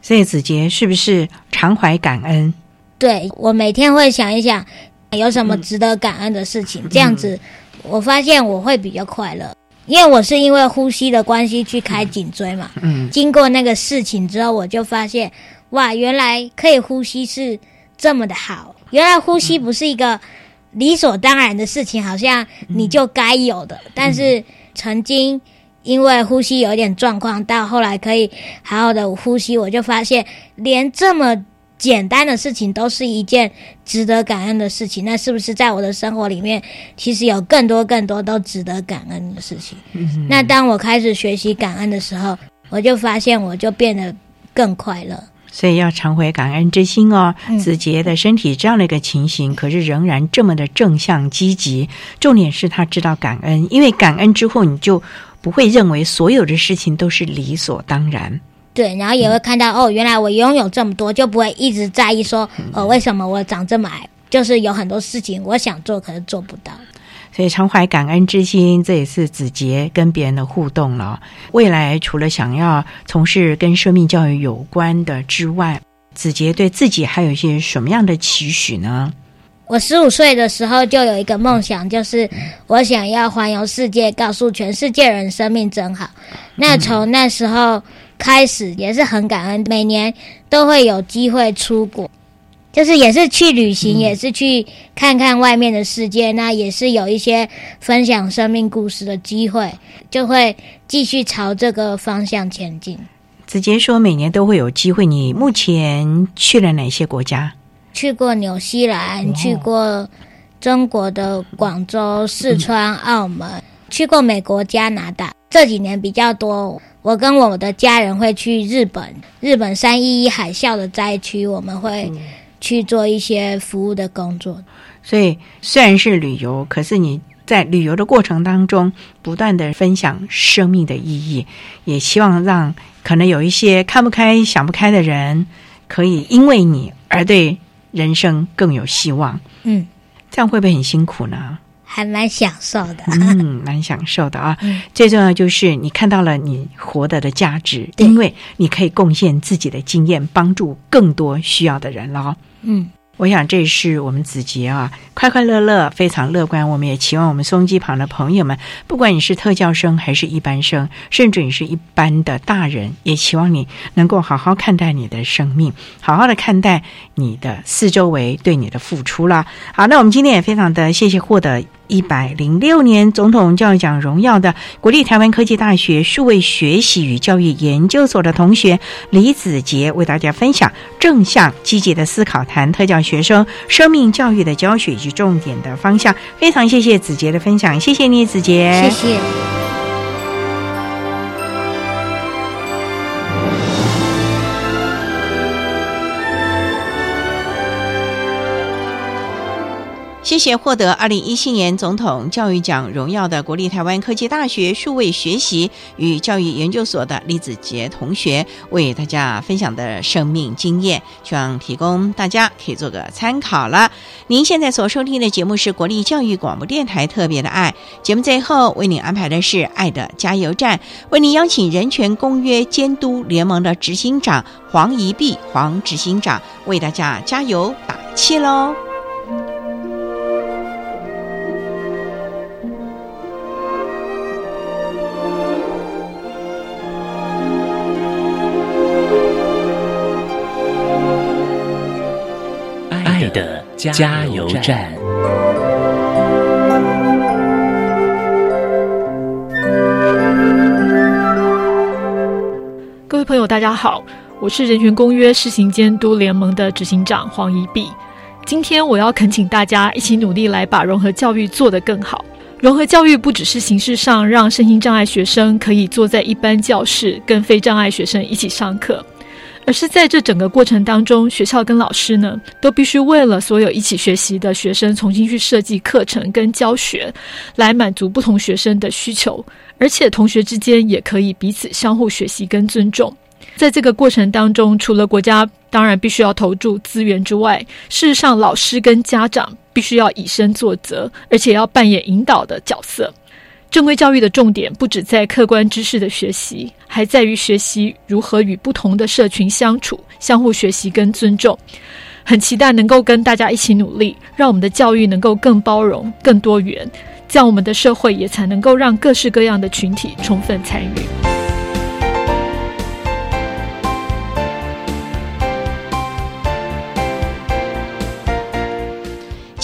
Speaker 1: 所以子杰是不是常怀感恩？
Speaker 5: 对我每天会想一想，有什么值得感恩的事情？这样子，我发现我会比较快乐。因为我是因为呼吸的关系去开颈椎嘛，嗯，经过那个事情之后，我就发现，哇，原来可以呼吸是这么的好，原来呼吸不是一个理所当然的事情，好像你就该有的。但是曾经因为呼吸有点状况，到后来可以好好的呼吸，我就发现连这么。简单的事情都是一件值得感恩的事情，那是不是在我的生活里面，其实有更多更多都值得感恩的事情？那当我开始学习感恩的时候，我就发现我就变得更快乐。
Speaker 1: 所以要常怀感恩之心哦。子杰的身体这样的一个情形，可是仍然这么的正向积极。重点是他知道感恩，因为感恩之后，你就不会认为所有的事情都是理所当然。
Speaker 5: 对，然后也会看到哦，原来我拥有这么多，就不会一直在意说，呃，为什么我长这么矮？就是有很多事情我想做，可是做不到。
Speaker 1: 所以常怀感恩之心，这也是子杰跟别人的互动了。未来除了想要从事跟生命教育有关的之外，子杰对自己还有一些什么样的期许呢？
Speaker 5: 我十五岁的时候就有一个梦想，就是我想要环游世界，告诉全世界人生命真好。那从那时候。开始也是很感恩，每年都会有机会出国，就是也是去旅行，
Speaker 1: 嗯
Speaker 5: 也是去看看外面的世界，那也是有一些分享生命故事的机会，就会继续朝这个方向前进。
Speaker 1: 子杰说每年都会有机会，你目前去了哪些国家？
Speaker 5: 去过纽西兰，去过中国的广州、四川、澳门，去过美国、加拿大。这几年比较多，我跟我的家人会去日本，日本三一一海啸的灾区，我们会去做一些服务的工作。
Speaker 1: 所以虽然是旅游，可是你在旅游的过程当中，不断的分享生命的意义，也希望让可能有一些看不开、想不开的人，可以因为你而对人生更有希望。
Speaker 5: 嗯，
Speaker 1: 这样会不会很辛苦呢？
Speaker 5: 还蛮享受的。
Speaker 1: 嗯，蛮享受的啊。最重要就是你看到了你活得的价值，因为你可以贡献自己的经验，帮助更多需要的人了哦。
Speaker 5: 嗯。
Speaker 1: 我想这是我们子杰啊，快快乐乐，非常乐观。我们也期望我们松机旁的朋友们，不管你是特教生还是一般生，甚至你是一般的大人，也期望你能够好好看待你的生命，好好的看待你的四周围对你的付出啦。好，那我们今天也非常的谢谢获得一百零六年总统教育奖荣耀的国立台湾科技大学数位学习与教育研究所的同学李子杰，为大家分享正向积极的思考，谈特教学生生命教育的教学以及重点的方向。非常谢谢子杰的分享，谢谢你，子杰，
Speaker 5: 谢谢。
Speaker 1: 谢谢获得二零一七年总统教育奖荣耀的国立台湾科技大学数位学习与教育研究所的李子杰同学为大家分享的生命经验，希望提供大家可以做个参考了。您现在所收听的节目是国立教育广播电台特别的爱节目，最后为您安排的是爱的加油站，为您邀请人权公约监督联盟的执行长黄怡碧黄执行长为大家加油打气喽。
Speaker 2: 加油站。
Speaker 13: 各位朋友，大家好，我是人权公约施行监督联盟的执行长黄怡碧。今天我要恳请大家一起努力来把融合教育做得更好。融合教育不只是形式上让身心障碍学生可以坐在一般教室跟非障碍学生一起上课，而是在这整个过程当中，学校跟老师呢都必须为了所有一起学习的学生重新去设计课程跟教学，来满足不同学生的需求，而且同学之间也可以彼此相互学习跟尊重。在这个过程当中，除了国家当然必须要投注资源之外，事实上老师跟家长必须要以身作则，而且要扮演引导的角色。正规教育的重点不只在客观知识的学习，还在于学习如何与不同的社群相处，相互学习跟尊重。很期待能够跟大家一起努力，让我们的教育能够更包容、更多元，这样我们的社会也才能够让各式各样的群体充分参与。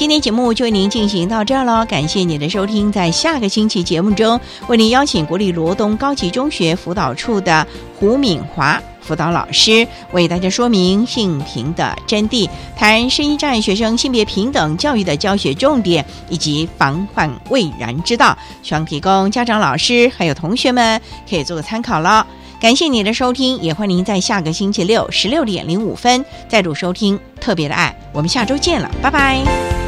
Speaker 1: 今天节目就为您进行到这儿了，感谢您的收听。在下个星期节目中，为您邀请国立罗东高级中学辅导处的胡敏华辅导老师，为大家说明性平的真谛，谈声音障碍学生性别平等教育的教学重点以及防患未然之道，希望提供家长、老师还有同学们可以做个参考了。感谢您的收听，也欢迎您在下个星期六十六点零五分再度收听《特别的爱》，我们下周见了，拜拜。